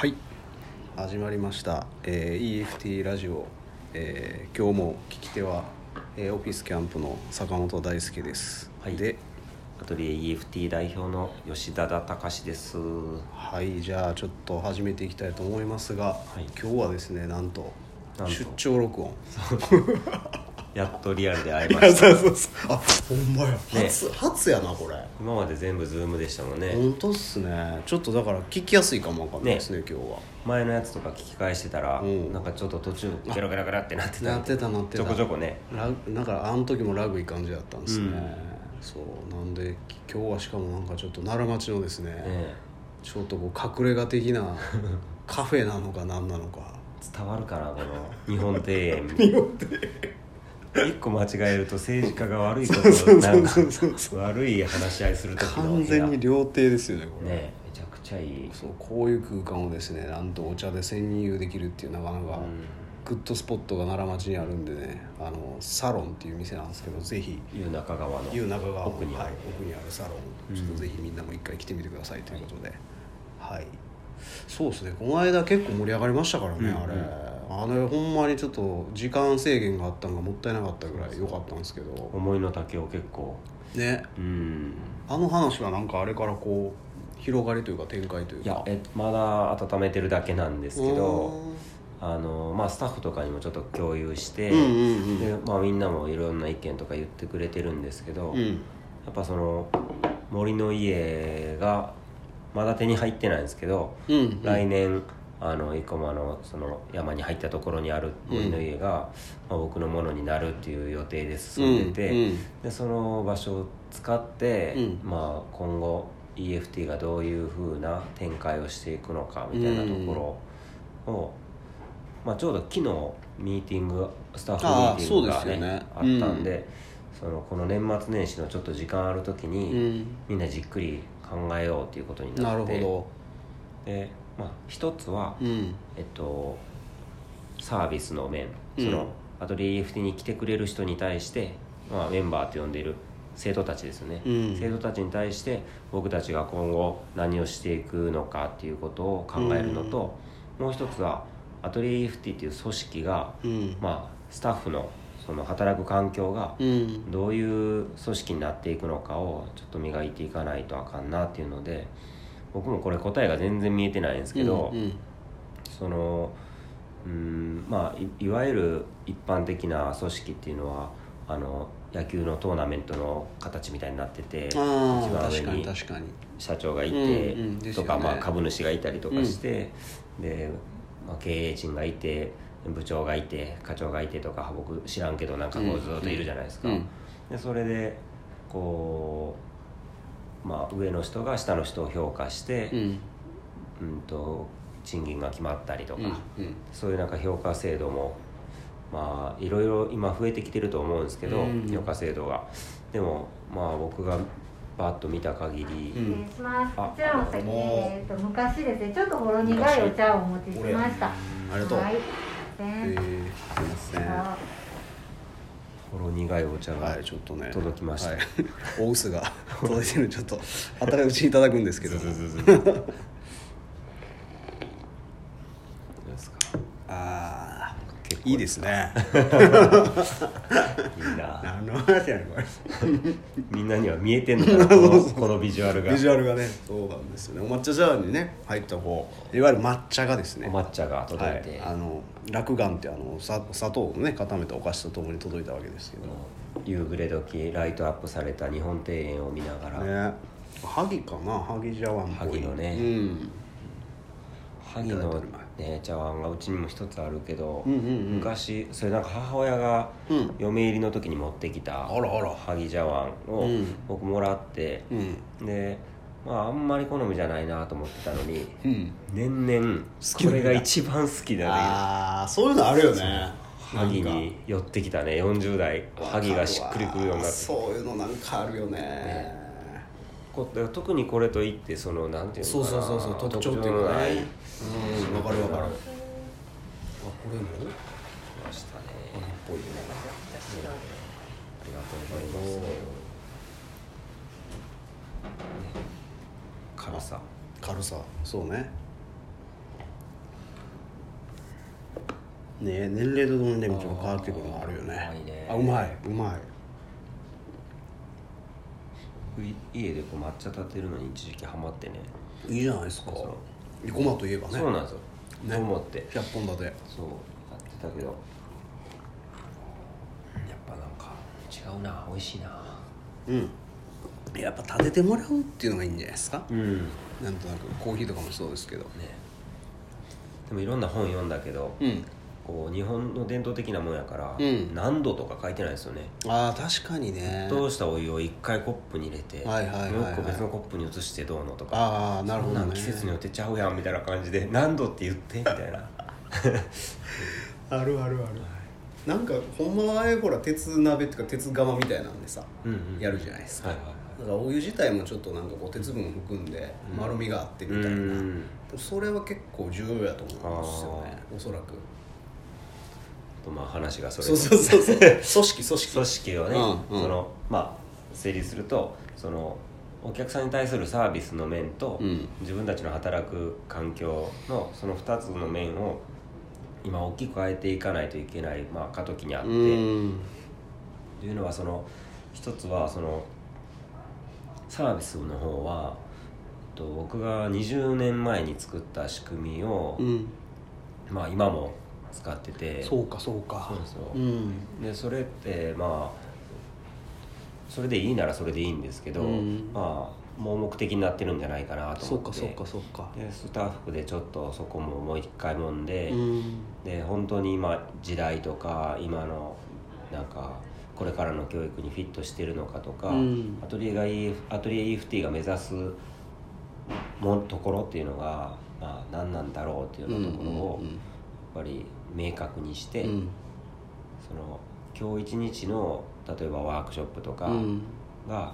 はい。始まりました、えー EFT ラジオ、えー今日も聞き手は、えーオフィスキャンプの坂本大輔です、はい。でアトリエ EFT 代表の吉田田隆です。はいじゃあちょっと始めていきたいと思いますが、い。今日はですねなんと。出張録音 やっとリアルで会いいやました。そうそうそう。あほんまや。初,、初やなこれ。今まで全部ズームでしたもんね。本当っすね。ちょっとだから聞きやすいかもわかんないですね今日は。前のやつとか聞き返してたら、うん。なんかちょっと途中ゲラゲラゲラってなってたなってたなってた。ちょこちょこね。ラグなんかあの時もラグい感じだったんですね、うん。そう。なんで今日はしかもなんかちょっと奈良町のですね、え。ちょっとこう隠れ家的な カフェなのか何なのか。え伝わるかなこの日本庭園。日本一個間違えると政治家が悪いことをなんか悪い話し合いする時の完全に料亭ですよねこれ、ねえめちゃくちゃいい。そうこういう空間をですねなんとお茶で潜入できるっていうなかなかグッドスポットが奈良町にあるんでねあのサロンっていう店なんですけどぜひ。湯中川の。湯中川の奥にある。はい、奥にあるサロン。ちょっとぜひみんなも一回来てみてくださいということで。はい、そうですね。この間結構盛り上がりましたからね、うんうん。あれあれほんまにちょっと時間制限があったのがもったいなかったぐらい良かったんですけど。思いの丈を結構。ね。うん。あの話はなんかあれからこう広がりというか展開というか。いやえまだ温めてるだけなんですけうどあの、まあ、スタッフとかにもちょっと共有して、でまあ、みんなもいろんな意見とか言ってくれてるんですけど、うん。っぱその森の家がまだ手に入ってないんですけど、うんうん。来年あの生駒のその山に入ったところにある森の家が、まあ、僕のものになるっていう予定で進んでて、でその場所を使って、うん。まあ、今後 EFT がどういうふうな展開をしていくのかみたいなところを、まあ、ちょうど昨日ミーティングスタッフミーティングが、ねねあったんで、そのこの年末年始のちょっと時間ある時に、うん。みんなじっくり考えようっていうことにななってるほで、まあ、一つは、どうん。えっと、サービスの面。うん。その、アトリエ EFT に来てくれる人に対して、まあ、メンバーと呼んでいる生徒たちですね、うん。生徒たちに対して僕たちが今後何をしていくのかっていうことを考えるのと、もう一つはアトリエ EFT っていう組織が、うん。まあ、スタッフのその働く環境がうん。どういう組織になっていくのかをちょっと磨いていかないとあかんなっていうので僕もこれ答えが全然見えてないんですけど、うんうん。そのうんまあいいわゆる一般的な組織っていうのはあの野球のトーナメントの形みたいになってて一番上に社長がいて、うんうんね。とか、まあ、株主がいたりとかして、で、まあ、経営陣がいて部長がいて課長がいてとか僕知らんけどなんかこうずっといるじゃないですか、うん。でそれでこう、まあ、上の人が下の人を評価して、うん。うん、と賃金が決まったりとか、うんうん。そういうなんか評価制度もまあいろいろ今増えてきてると思うんですけど、うん。評価制度が。でもまあ僕がバッと見た限り、うん。失礼します。あこちらの先に、えー、と昔ですね、ちょっとほろ苦いお茶をお持ちしました。ありがとう。はい。えー、すいませほろ苦いお茶がいちょっとね。届きました。はい、お薄が 届いてるんでちょっと当たりうちにいただくんですけどかああ結構いいですね。いいな。何の話やねんこれ。みんなには見えてんのかなこの このビジュアルが。ビジュアルがねそうなんですよね。お抹茶ジャーにね入ったこうい。わゆる抹茶がですね。お抹茶が届いはい。て、あの落眼ってあのさ砂糖をね固めたお菓子とともに届いたわけですけど。夕暮れ時ライトアップされた日本庭園を見ながら、ね。萩かな？萩茶碗っぽい。萩のね。うん。萩のね茶碗がうちにも一つあるけど、うんうんうん。昔それなんか母親がうん。嫁入りの時に持ってきた萩茶碗をうん。僕もらって、うん。でまああんまり好みじゃないなと思ってたのにうん。年々これが一番好きだね。ああそういうのあるよね。萩に寄ってきたね。40代。萩がしっくりくるようになって。そういうのなんかあるよね。こ特にこれといってそのなんていうそうのかな。そうそうそう特徴っていうのないうんわかるわかる。あこれも？来ましたね。っぽいねありがとうございます軽さ。軽さ。そうね。ね年齢とともにねもちろん変わってくるのあるよね。あーうまい。うまい。家でこう抹茶立てるのに一時期ハマってね。いいいじゃないですかそう生駒といえばね。そうなんですよ、ね。と思って。100本立て。そうやってたけど。やっぱなんか違うな。美味しいな。うん。やっぱ立ててもらうっていうのがいいんじゃないですか。うん。ねなんとなく。コーヒーとかもそうですけど。でもいろんな本読んだけど、うんこう日本の伝統的なもんやから、うん。何度とか書いてないですよね。ああ確かにね。沸騰したお湯を一回コップに入れて、はいはいはいはい。もう一個別のコップに移してどうのとか。ああなるほどね。そんなん季節によってちゃうやんみたいな感じで 何度って言ってみたいな。あるあるある。なんかほんまはあれほら鉄鍋っていうか鉄釜みたいなんでさうんうん。やるじゃないですか。はいはいはい。だからお湯自体もちょっとなんかこう鉄分を含んで丸みがあってみたいな、うんそれは結構重要やと思うんですよねおそらくとまあ話がそれそうそうそうそう。組織組織。組織をね、うんうん。そのまあ整理するとそのお客さんに対するサービスの面と、うん。自分たちの働く環境のその2つの面を今大きく変えていかないといけない、まあ、過渡期にあって、うとんいうのはその一つはそのサービスの方はえっと僕が20年前に作った仕組みを、うん。まあ、今も使ってて。そうかそうか。そうですよ。うん。でそれってまあそれでいいならそれでいいんですけど、うん。まあ盲目的になってるんじゃないかなと思って。そうかそうかそうか。でスタッフでちょっとそこももう一回もんで、うん。で本当に今時代とか今のなんかこれからの教育にフィットしてるのかとか、うん。アトリエが EF アトリエ EFT が目指すもところっていうのが、まあ、何なんだろうっていうようなところをうん。やっぱり明確にして、うん。その今日一日の例えばワークショップとかうん。が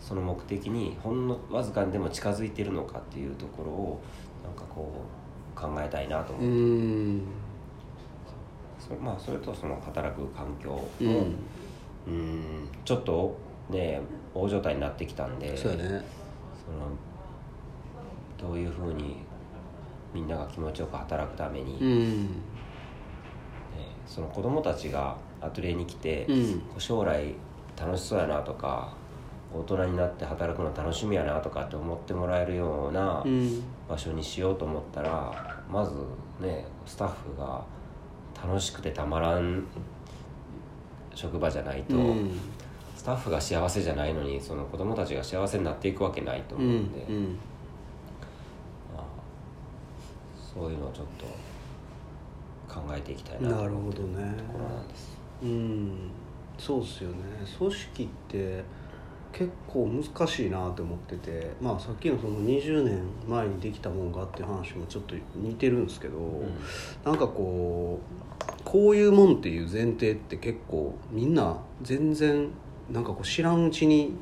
その目的にほんのわずかにでも近づいてるのかっていうところをなんかこう考えたいなと思うって、ん。それまあ、それとその働く環境も、うん。うんちょっとね大状態になってきたんでそうやね。そのどういうふうにみんなが気持ちよく働くために、うねんその子供たちがアトリエに来て、うん。将来楽しそうやなとか大人になって働くの楽しみやなとかって思ってもらえるようなうん。場所にしようと思ったらまずねスタッフが楽しくてたまらん職場じゃないと、うん。スタッフが幸せじゃないのにその子供たちが幸せになっていくわけないとう思うんん。で、うん。まあ、そういうのをちょっと考えていきたいなとなるほ思ってるどね。ところなんです。うん。そうですよね。組織って結構難しいなって思ってて。まあさっきのその20年前にできたもんがっていう話もちょっと似てるんですけど、なんかこうこういうもんっていう前提って結構みんな全然なんかこう知らんうちに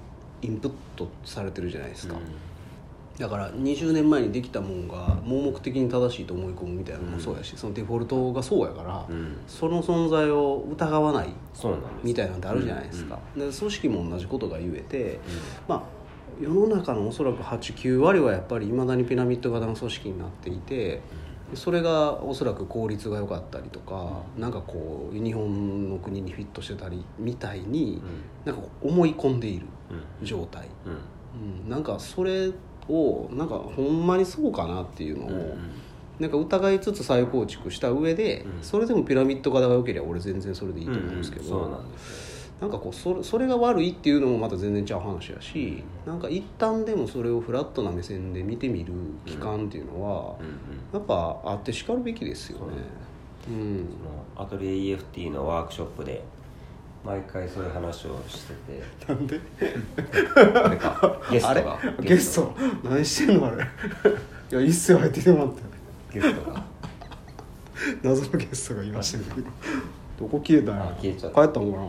インプットされてるじゃないですか、だから20年前にできたもんが盲目的に正しいと思い込むみたいなのもそうやし、そのデフォルトがそうやから、うん、うんその存在を疑わないみたいなんてあるじゃないですか、で組織も同じことが言えて、まあ世の中のおそらく89割はやっぱりいまだにピラミッド型の組織になっていてそれがおそらく効率が良かったりとか、なんかこう日本の国にフィットしてたりみたいに、なんかこう思い込んでいるうん。状態、うん。うん、なんかそれをなんかほんまにそうかなっていうのを、うんうん。なんか疑いつつ再構築した上で、うん。それでもピラミッド型が良ければ俺全然それでいいと思うんですけど、うん。うんそうなんかこうそれそれが悪いっていうのもまた全然ちゃう話やし、なんか一旦でもそれをフラットな目線で見てみる期間っていうのは、うんうん。やっぱあってしかるべきですよね。うんアトリエ EFT のワークショップで毎回そういう話をしてて。なんで？あれかゲストが。ゲスト。何してんのあれ？いやいいっすよ入ってきてもらって。ゲストが。謎のゲストがいましたけどどこ消えたんやあ消えちゃった。帰ったのかな？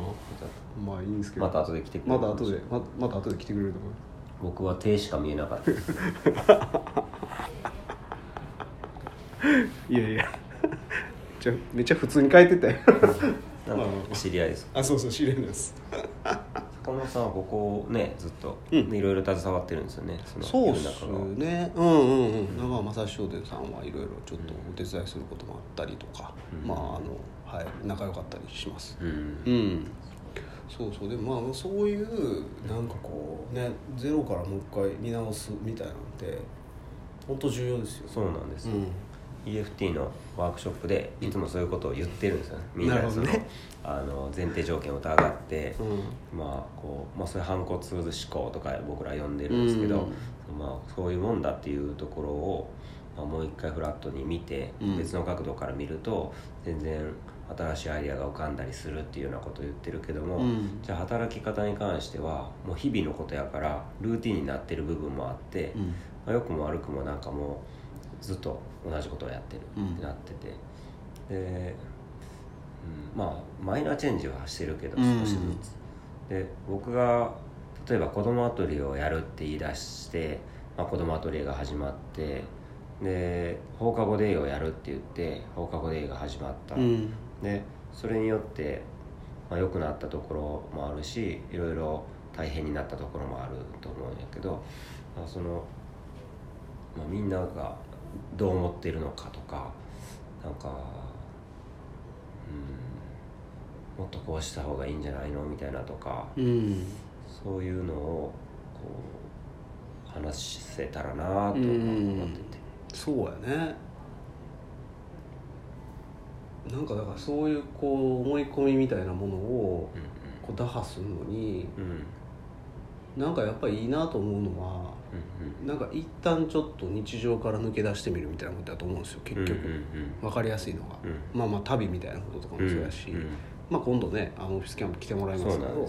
まあいいんですけど。また後で来てくれるまた後で。ままた後で来てくれると思う。僕は手しか見えなかった。で すいやいや。じゃあめっちゃ普通に書いてたよ なんか知り合いです。あそうそう知り合いです。坂本さんはここねずっとうん。いろいろ携わってるんですよねそうっすね。うんうんうん。長間朝日商店さんはいろいろちょっとお手伝いすることもあったりとか、うん。まああのはい。仲良かったりします。うん。うん。そうそう。でもまあそういうなんかこうねゼロからもう一回見直すみたいなのって本当重要ですよ。そうなんですよ、うん EFT のワークショップでいつもそういうことを言ってるんですよね。みんなそのねあの前提条件を疑って、うん。まあこうまあ、それ反骨思考とか僕ら呼んでるんですけど、うん。まあ、そういうもんだっていうところを、まあ、もう一回フラットに見て、うん。別の角度から見ると全然新しいアイデアが浮かんだりするっていうようなことを言ってるけども、うん。じゃあ働き方に関してはもう日々のことやからルーティンになってる部分もあって、うん。まあ、良くも悪くもなんかもうずっと同じことをやってるうん。ってなってて、で、うん、まあマイナーチェンジはしてるけどうん。少しずつ、で僕が例えば子供アトリエをやるって言い出して、まあ、子供アトリエが始まってで放課後デイをやるって言って放課後デイが始まった、うん。でそれによって、まあ、良くなったところもあるしいろいろ大変になったところもあると思うんやけど、まあ、その、まあ、みんながどう思ってるのかとかなんか、うん、もっとこうした方がいいんじゃないのみたいなとかうん。そういうのをこう話せたらなと思ってて。そうやね。なんかだからそういうこう思い込みみたいなものをこう打破するのにうんうんなんかやっぱりいいなと思うのはうんなんか一旦ちょっと日常から抜け出してみるみたいなことだと思うんですよ結局、うんうん分かりやすいのが、うん。まあまあ旅みたいなこととかもそうやし、うんうんまあ、今度ねあのオフィスキャンプ来てもらいまそすけどう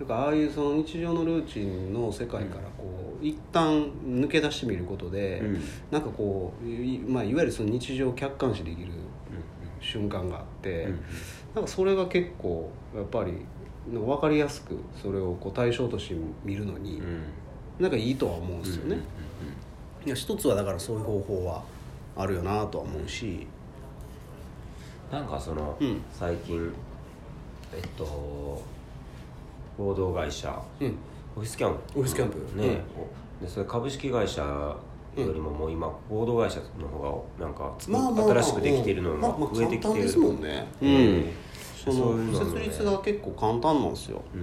なんからああいうその日常のルーチンの世界からこう一旦抜け出してみることで、うん。なんかこうい,、まあ、いわゆるその日常を客観視できる瞬間があって、うん。なんかそれが結構やっぱりなんか分かりやすくそれをこう対象として見るのに、うん。うんなんかいいとは思うんですよね、うんうんいや一つはだからそういう方法はあるよなとは思うし、なんかその、うん。最近えっと合同会社うん。オフィスキャンプ。オフィスキャンプ。ね、でそれ株式会社よりももう今合同会社の方がなんか作っまあまあまあ。新しくできてるのまあまあも増えてきてるもんね。ううんんその設立が結構簡単なんですよ、う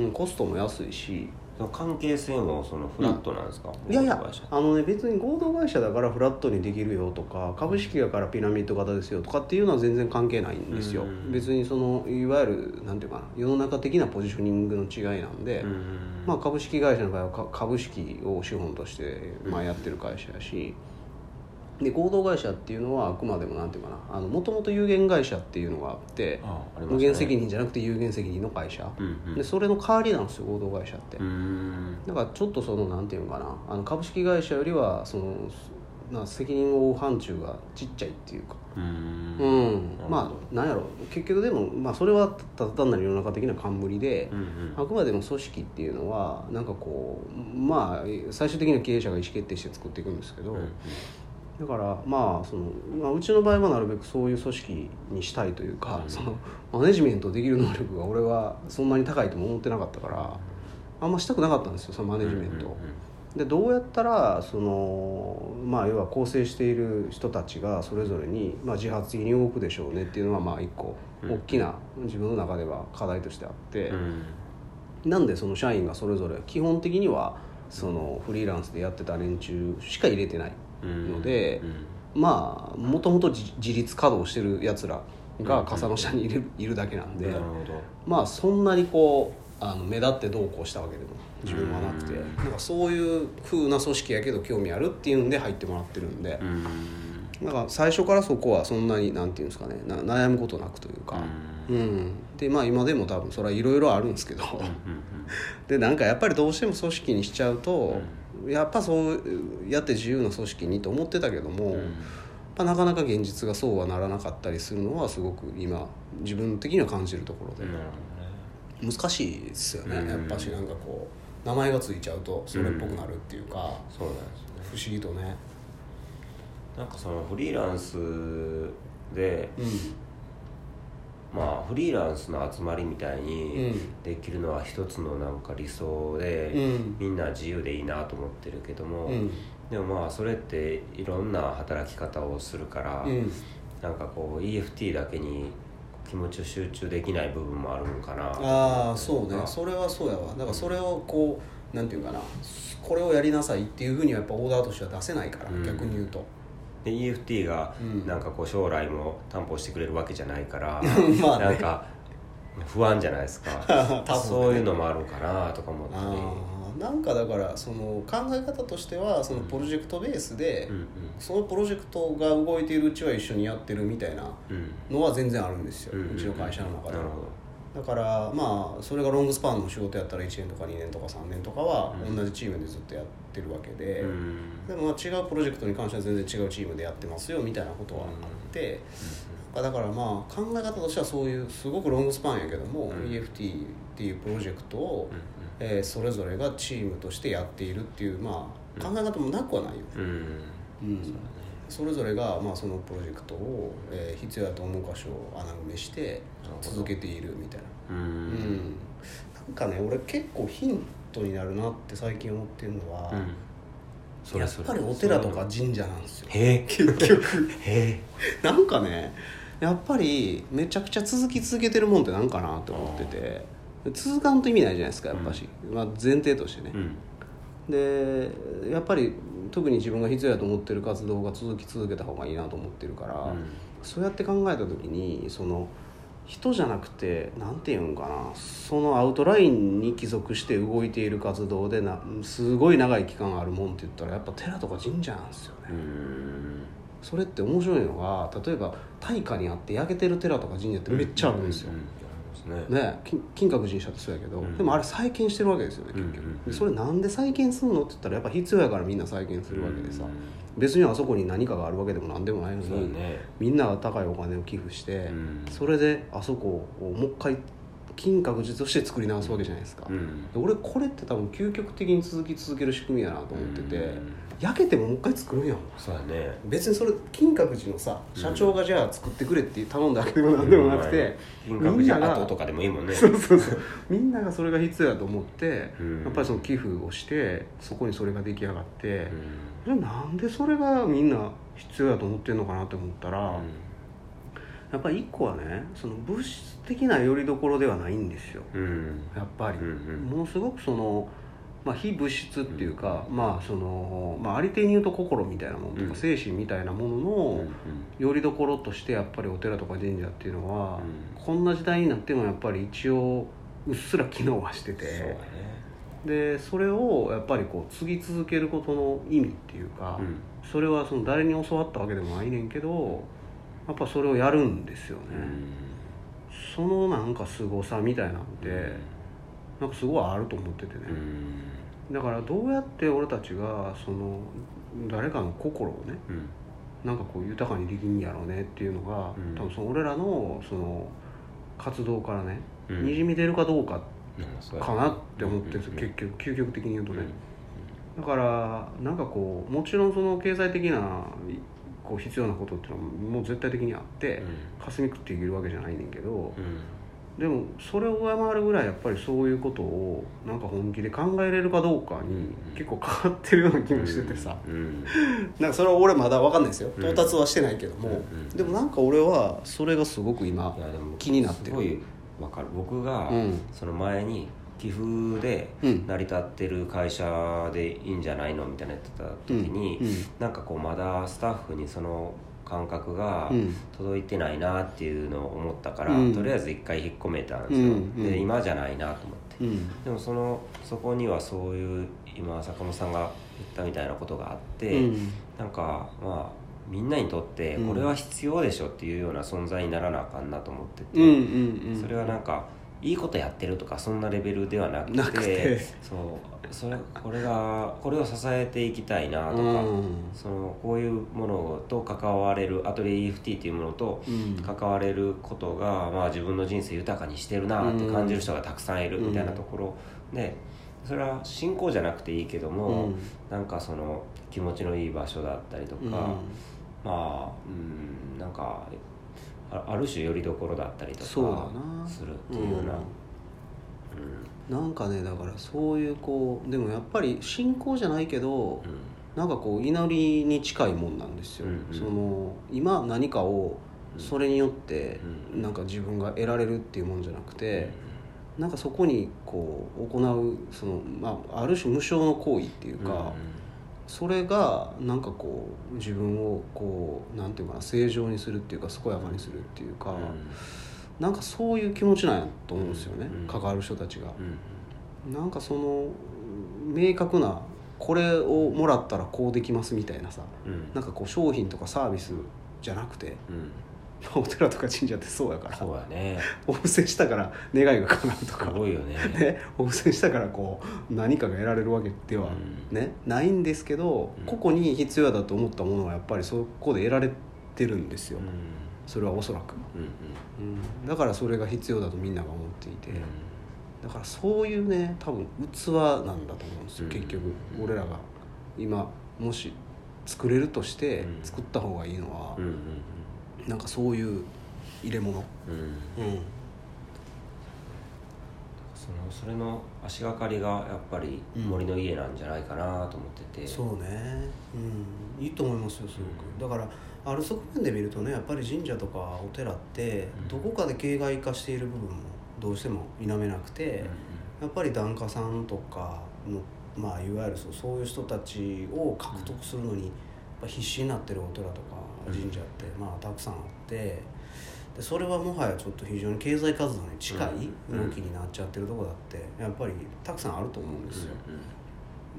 ん。うん、コストも安いし。関係性もそのフラットなんですか、いやいや合同会社あのね別に合同会社だからフラットにできるよとか株式だからピラミッド型ですよとかっていうのは全然関係ないんですよ、うん。別にそのいわゆるなんていうかな世の中的なポジショニングの違いなんで、うん。まあ、株式会社の場合はか株式を資本としてまあやってる会社やしで合同会社っていうのはあくまでもなんていうかなもともと有限会社っていうのがあって無限責任じゃなくて有限責任の会社、うんうん。でそれの代わりなんですよ合同会社って、うん。だからちょっとそのなんていうのかなあの株式会社よりはそのな責任を負う範疇がちっちゃいっていうか。うん。うん。まあなんやろ。結局でも、まあ、それはただ単なる世の中的な冠で、うんうん。あくまでも組織っていうのはなんかこうまあ最終的には経営者が意思決定して作っていくんですけど、うんだからまあその、まあ、うちの場合はなるべくそういう組織にしたいというか、うんそのマネジメントできる能力が俺はそんなに高いとも思ってなかったからあんましたくなかったんですよそのマネジメントを。でどうやったらその、まあ、要は構成している人たちがそれぞれに、まあ、自発的に動くでしょうねっていうのはまあ一個うん大きな自分の中では課題としてあって。うんなんでその社員がそれぞれ基本的にはそのフリーランスでやってた連中しか入れてないうんのでうんまあもともと自自立稼働してるやつらが傘の下にいるいるだけなんでまあそんなにこうあの目立ってどうこうしたわけでも自分はなくてうん。なんかそういう風な組織やけど興味あるっていうんで入ってもらってるんでうん。なんか最初からそこはそんなになんていうんですかねな悩むことなくというか。うん、でまあ今でも多分それはいろいろあるんですけど、でなんかやっぱりどうしても組織にしちゃうと、やっぱそうやって自由な組織にと思ってたけども、うん。なかなか現実がそうはならなかったりするのはすごく今自分的には感じるところで、なるほ難しいですよね、うん。やっぱしなんかこう名前がついちゃうとそれっぽくなるっていうか、うなんですね。不思議とね。なんかそのフリーランスでうんまあフリーランスの集まりみたいにうん。できるのは一つのなんか理想で、うん。みんな自由でいいなと思ってるけども、うん。でもまあそれっていろんな働き方をするから、うん。なんかこう EFT だけに気持ちを集中できない部分もあるのかなああそうね。あそれはそうやわ。だからそれをこうなんていうかな。これをやりなさいっていうふうにはやっぱオーダーとしては出せないから、うん。逆に言うとで EFT がうん。なんかこう将来も担保してくれるわけじゃないから、まあね。なんか不安じゃないですか。ね。そういうのもあるかなとか思ったりあーなんかだからその考え方としてはそのプロジェクトベースで、うんそのプロジェクトが動いているうちは一緒にやってるみたいなのは全然あるんですよ、ううんちの会社の中では。なるほだからまあそれがロングスパンの仕事やったら1年とか2年とか3年とかはうん。同じチームでずっとやってるわけで、どうん。でもまあ違うプロジェクトに関しては全然違うチームでやってますよみたいなことはあって、だからまあ考え方としてはそういうすごくロングスパンやけども、うん。EFT っていうプロジェクトを、うんえーそれぞれがチームとしてやっているっていうまあ考え方もなくはないよ。ね、うん。うん。うんそれぞれがまあそのプロジェクトを、えー必要だと思う箇所を穴埋めして続けているみたいな。うん。うん。なんかね俺結構ヒントになるなって最近思ってるのは、うん。それやっぱりお寺とか神社なんですよ。へえ。結局。へえ。なんかねやっぱりめちゃくちゃ続き続けてるもんってなんかなって思ってて。続かんと意味ないじゃないですかやっぱし、まあ、前提としてね。う、ん。でやっぱり特に自分が必要だと思ってる活動が続き続けた方がいいなと思ってるから、そうやって考えた時にその人じゃなくて何て言うんかな。そのアウトラインに帰属して動いている活動でなすごい長い期間あるもんって言ったらやっぱ寺とか神社なんですよね、うん。それって面白いのが例えば大火にあって焼けてる寺とか神社ってめっちゃあるんですよ、ね。ね、金金閣神社ってそうやけど、うん。でもあれ再建してるわけですよね結局、うんうんうん。でそれなんで再建するのって言ったらやっぱ必要やからみんな再建するわけでさ、別にあそこに何かがあるわけでも何でもないのに、ね。みんなが高いお金を寄付して、うん。それであそこをもう一回金閣寺として作り直すわけじゃないですか、うん。で俺これって多分究極的に続き続ける仕組みやなと思ってて、うん。焼けてももう一回作るんやん。そうだね。別にそれ金閣寺のさ社長がじゃあ作ってくれって頼んだわけでもなんでもなくて、金閣寺跡とかでもいいもんね。そうそうそう。みんながそれが必要だと思って、うん。やっぱりその寄付をしてそこにそれが出来上がってう、んじゃあなんでそれがみんな必要だと思ってるのかなって思ったら、やっぱり一個はねその物質的な拠り所ではないんですよ。うん。やっぱり、うんうん。ものすごくその、まあ、非物質っていうか、まあその、まあ、ありていに言うと心みたいなものとか、うん。精神みたいなものうんの拠り所としてやっぱりお寺とか神社っていうのは、うん。こんな時代になってもやっぱり一応うっすら機能はしてそうだてねでそれをやっぱりこう継ぎ続けることの意味っていうか、うん。それはその誰に教わったわけでもないねんけどやっぱそれをやるんですよね、そのなんか凄さみたいなんて、なんかすごいあると思っててね、うん。だからどうやって俺たちがその誰かの心をねうん。なんかこう豊かにできんやろうねっていうのが、うん。多分その俺らのその活動からね、うん。にじみ出るかどうかうんそうやかなって思ってるんですよ、うん結局究極的に言うとね、うんだからなんかこうもちろんその経済的なこう必要なことっていうのはもう絶対的にあって、霞食っていけるわけじゃないねんけど、うん。でもそれを上回るぐらいやっぱりそういうことをなんか本気で考えれるかどうかに結構変わってるような気もしててさ、うんなんかそれは俺まだ分かんないですよ。うん。到達はしてないけども、うんうんでもなんか俺はそれがすごく今気になってるわかる。僕がうん。その前に寄付でうん。成り立ってる会社でいいんじゃないのみたいな言ってた時に、うん。うん。なんかこうまだスタッフにその感覚がうん。届いてないなっていうのを思ったから、うん。とりあえず一回引っ込めたんですよ、うん。うん。で今じゃないなと思って。うん。でもそのそこにはそういう今坂本さんが言ったみたいなことがあって、うん。なんかまあみんなにとってこれは必要でしょっていうような存在にならなあかんなと思ってて、うんうんうん。それはなんかいいことやってるとかそんなレベルではなくてそうそれこれがこれを支えていきたいなとか、うん。そのこういうものと関われるアトリエ EFT っていうものとうん。関われることが、まあ、自分の人生豊かにしてるなって感じる人がたくさんいるみたいなところ。でそれは信仰じゃなくていいけども、うん。なんかその気持ちのいい場所だったりとか、うんまあうんなんかあある種よりどころだったりとそうだかな。するっていうような、なんかねだからそういうこうでもやっぱり信仰じゃないけどうん。なんかこう祈りに近いもんなんですよ、うんうん。その今何かをそれによってうん。なんか自分が得られるっていうもんじゃなくて、なんかそこにこう行うその、まあ、ある種無償の行為っていうか、それがなんかこう自分をこうなんていうかな正常にするっていうか健やかにするっていうか、なんかそういう気持ちなんやと思うんですよね、うん関わる人たちが。うん。なんかその明確なこれをもらったらこうできますみたいなさうん。なんかこう商品とかサービスじゃなくてうん お寺とか神社ってそうやから。そうやね。お布施したから願いが叶うとすかごいよね。ね、お布施したからこう何かが得られるわけでは、うん。ね、ないんですけどうん。個々に必要だと思ったものはやっぱりそこで得られてるんですよ、うん。それはおそらく、うんうん、だからそれが必要だとみんなが思っていて、うん。だからそういうね多分器なんだと思うんですよ、うん。結局俺らが。今もし作れるとしてうん。作った方がいいのは。うん、うんなんかそういう入れ物、うん。うん。うん、そのそれの足がかりがやっぱりうん。森の家なんじゃないかなと思ってて、そうね、うん、いいと思いますよすごく。だからある側面で見るとねやっぱり神社とかお寺ってうん。どこかで形骸化している部分もどうしても否めなくて、やっぱり檀家さんとかのまあいわゆるそうそういう人たちを獲得するのに必死になってるお寺とかうん神社ってまあたくさんあってでそれはもはやちょっと非常に経済活動に近いうん。動きになっちゃってるとこだってやっぱりたくさんあると思うんですよ。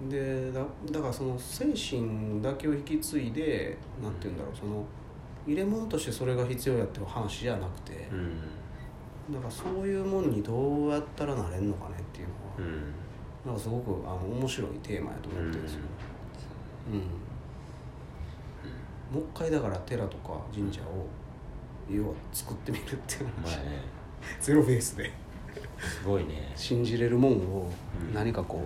でだだからその精神だけを引き継いでなんて言うんだろうその入れ物としてそれが必要やっていう話じゃなくてだからそういうもんにどうやったらなれんのかねっていうのは、うんなんかすごくあの面白いテーマやと思ってるんですよ、うんもう一回だから寺とか神社を要は作ってみるっていう話、まあね。ゼロベースで。すごいね。信じれるもんをうん何かこ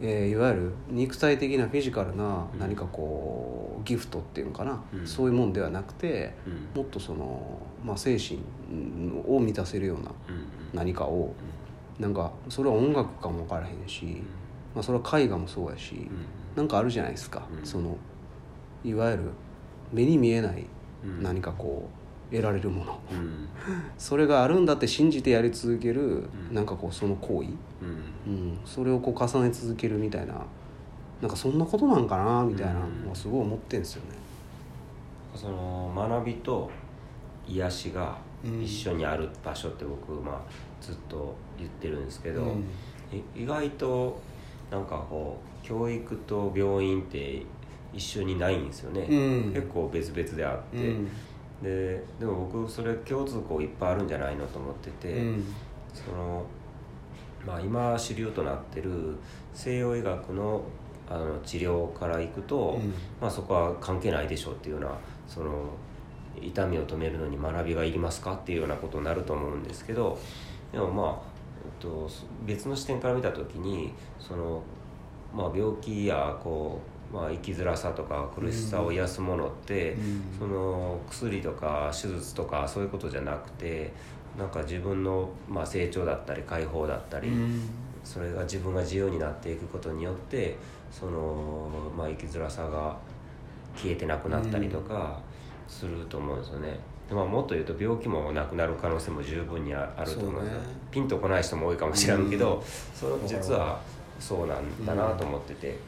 う、えーいわゆる肉体的なフィジカルなうん。何かこうギフトっていうのかな、うん。そういうもんではなくてうん。もっとその、まあ、精神を満たせるようなうんうん。何かを。なんかそれは音楽かも分からへんし、まあ、それは絵画もそうやし、うん。なんかあるじゃないですか、うん。そのいわゆる目に見えないうん。何かこう得られるもの、うん。それがあるんだって信じてやり続ける、ん。なんかこうその行為、うん。うん、それをこう重ね続けるみたいな。なんかそんなことなんかなみたいなのはすごい思ってんですよね。その学びと癒しがうん。一緒にある場所って僕、まあ、ずっと言ってるんですけど、意外となんかこう教育と病院って一緒にないんですよね、うん。結構別々であって、うん。ででも僕それ共通項いっぱいあるんじゃないのと思ってて、うん。そのまあ、今主流となってる西洋医学のあの治療からいくと、うん。まあ、そこは関係ないでしょうっていうようなその痛みを止めるのに学びがいりますかっていうようなことになると思うんですけどでもまあ、えっと、別の視点から見た時にその、まあ、病気やこう、まあ、生きづらさとか苦しさを癒すものって、うん。その薬とか手術とかそういうことじゃなくてなんか自分の、まあ、成長だったり解放だったり、うん。それが自分が自由になっていくことによってその、まあ、生きづらさが消えてなくなったりとかすると思うんですよね。でまあ、もっと言うと病気もなくなる可能性も十分にああると思うんですよ、ね。ピンとこない人も多いかもしれんけど、うん。その実はそうなんだなと思ってて、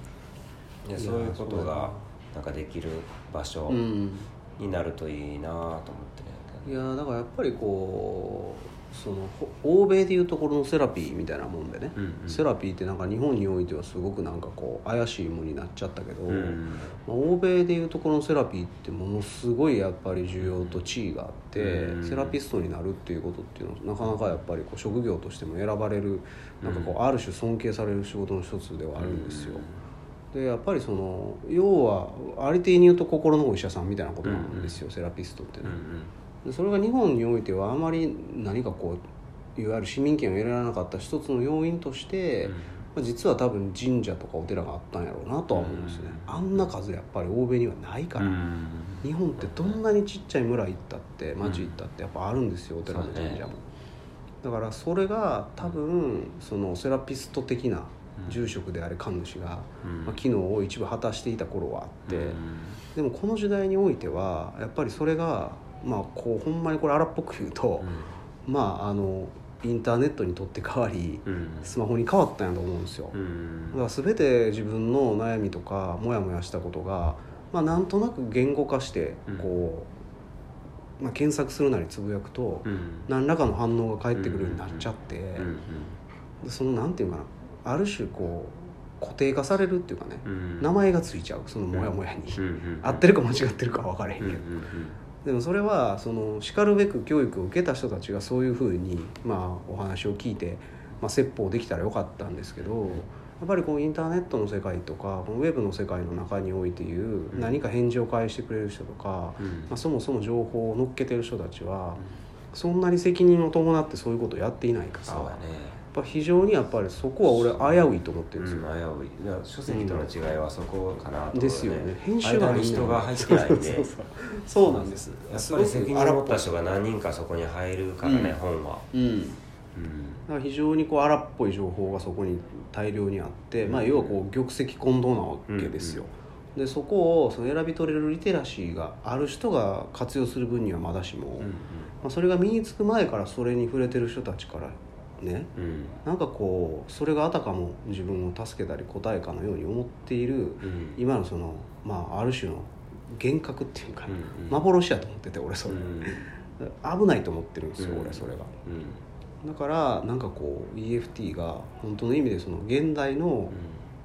でやそういうことがなんかできる場所うん。になるといいなと思っていやだからやっぱりこうそのほ欧米でいうところのセラピーみたいなもんでね、うんうん。セラピーってなんか日本においてはすごくなんかこう怪しいものになっちゃったけど、うんまあ、欧米でいうところのセラピーってものすごいやっぱり需要と地位があって、うんセラピストになるっていうことっていうのはなかなかやっぱりこう職業としても選ばれるなんかこうある種尊敬される仕事の一つではあるんですよ。でやっぱりその要はありていに言うと心のお医者さんみたいなことなんですよ、セラピストってね。うん。うん。でそれが日本においてはあまり何かこういわゆる市民権を得られなかった一つの要因として、まあ実は多分神社とかお寺があったんやろうなとは思うんですね、うんあんな数やっぱり欧米にはないから、うん日本ってどんなにちっちゃい村行ったって町行ったってやっぱあるんですよお寺も神社も、だからそれが多分そのセラピスト的な住職であれ神主が、うん。まあ、機能を一部果たしていた頃はあって、うん。でもこの時代においてはやっぱりそれがまあこうほんまにこれ荒っぽく言うと、まああのインターネットにとって変わりうん。スマホに変わったんやと思うんですよ、うん。だから全て自分の悩みとかモヤモヤしたことが、まあ、なんとなく言語化してうん。こう、まあ、検索するなりつぶやくとうん。何らかの反応が返ってくるようになっちゃって、そのなんていうかなある種こう固定化されるっていうかね、うん。名前がついちゃうそのモヤモヤに、合ってるか間違ってるかは分からへんけど、でもそれはそのしかるべく教育を受けた人たちがそういうふうに、まあ、お話を聞いて、まあ、説法できたらよかったんですけどやっぱりこうインターネットの世界とかこのウェブの世界の中においていううん。何か返事を返してくれる人とか、うん。まあ、そもそも情報を乗っけてる人たちはそんなに責任を伴ってそういうことをやっていないからねぱ非常にやっぱりそこは俺危ういと思ってうんるんですよ。危うい。だから書籍との違いはそこかなとね。ですよね。編集が間に人が入ってないんで。そうなんです。やっぱり責任を持った人が何人かそこに入るからね、うん。本は、うん。うん。だから非常にこう荒っぽい情報がそこに大量にあって、まあ、要はこう玉石混同なわけですよ、でそこをその選び取れるリテラシーがある人が活用する分にはまだしも、うん。まあ、それが身につく前からそれに触れてる人たちからね。うん。うんなんかこうそれがあたかも自分を助けたり答えかのように思っているうん。今のその、まあ、ある種の幻覚っていうか、うんうん。幻やと思ってて俺それ、うん。危ないと思ってるんですよ、うん。俺それが。うん。だからなんかこう EFT が本当の意味でその現代の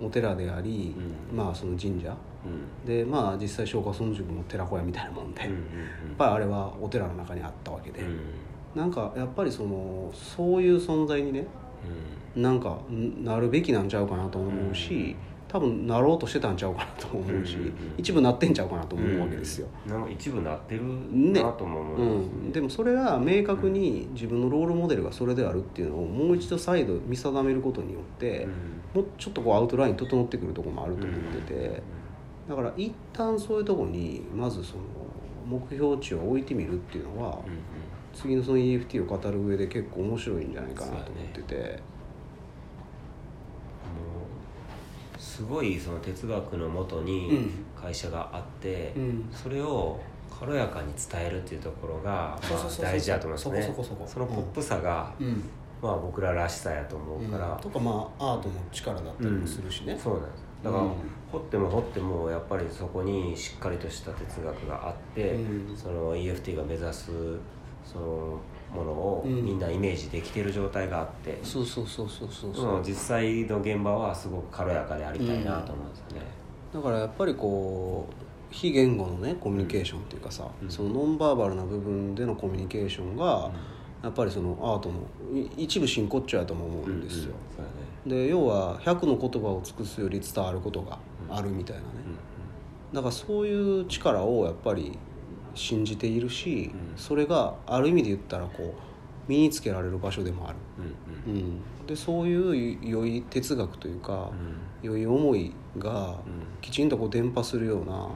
お寺であり、うん。まあその神社。うん。でまあ実際松下村塾も寺子屋みたいなもんで、うん。やっぱりあれはお寺の中にあったわけで、うんなんかやっぱりそのそういう存在にねなんかんなるべきなんちゃうかなと思うし、多分なろうとしてたんちゃうかなとも思うし、うんうんうん。一部なってんちゃうかなと思うわけですよ。なん。か一部なってるねなとも思ういますん、でもそれが明確に自分のロールモデルがそれであるっていうのをもう一度再度見定めることによって、もうちょっとこうアウトライン整ってくるところもあると思ってて、だから一旦そういうところにまずその目標値を置いてみるっていうのは、次のその EFT を語る上で結構面白いんじゃないかなと思ってて、もうすごいその哲学のもとうにん。会社があって、うん。それを軽やかに伝えるっていうところが大事だと思いますね。そこそこそこ。のポップさが、うん。まあ僕ららしさやと思うから、とかまあアートの力だったりもするしね、そうなん。ですだから、うん。掘っても掘ってもやっぱりそこにしっかりとした哲学があって、うん。その EFT が目指すそのものをうんみんなイメージできてる状態があって、そうそうそうそうそうその実際の現場はすごく軽やかでありたいなと思うんですよね、だからやっぱりこう非言語のねコミュニケーションっていうかさ、うん。そのノンバーバルな部分でのコミュニケーションが、やっぱりそのアートのい一部真骨頂やとも思うんですよ、そうだね。で要は100の言葉を尽くすより伝わることがあるみたいなね、だからそういう力をやっぱり信じているし、うん。それがある意味で言ったらこう身につけられる場所でもある、うんうん。うん。うん、でそういう良い哲学というか、うん。良い思いがうん。きちんとこう伝播するような、うん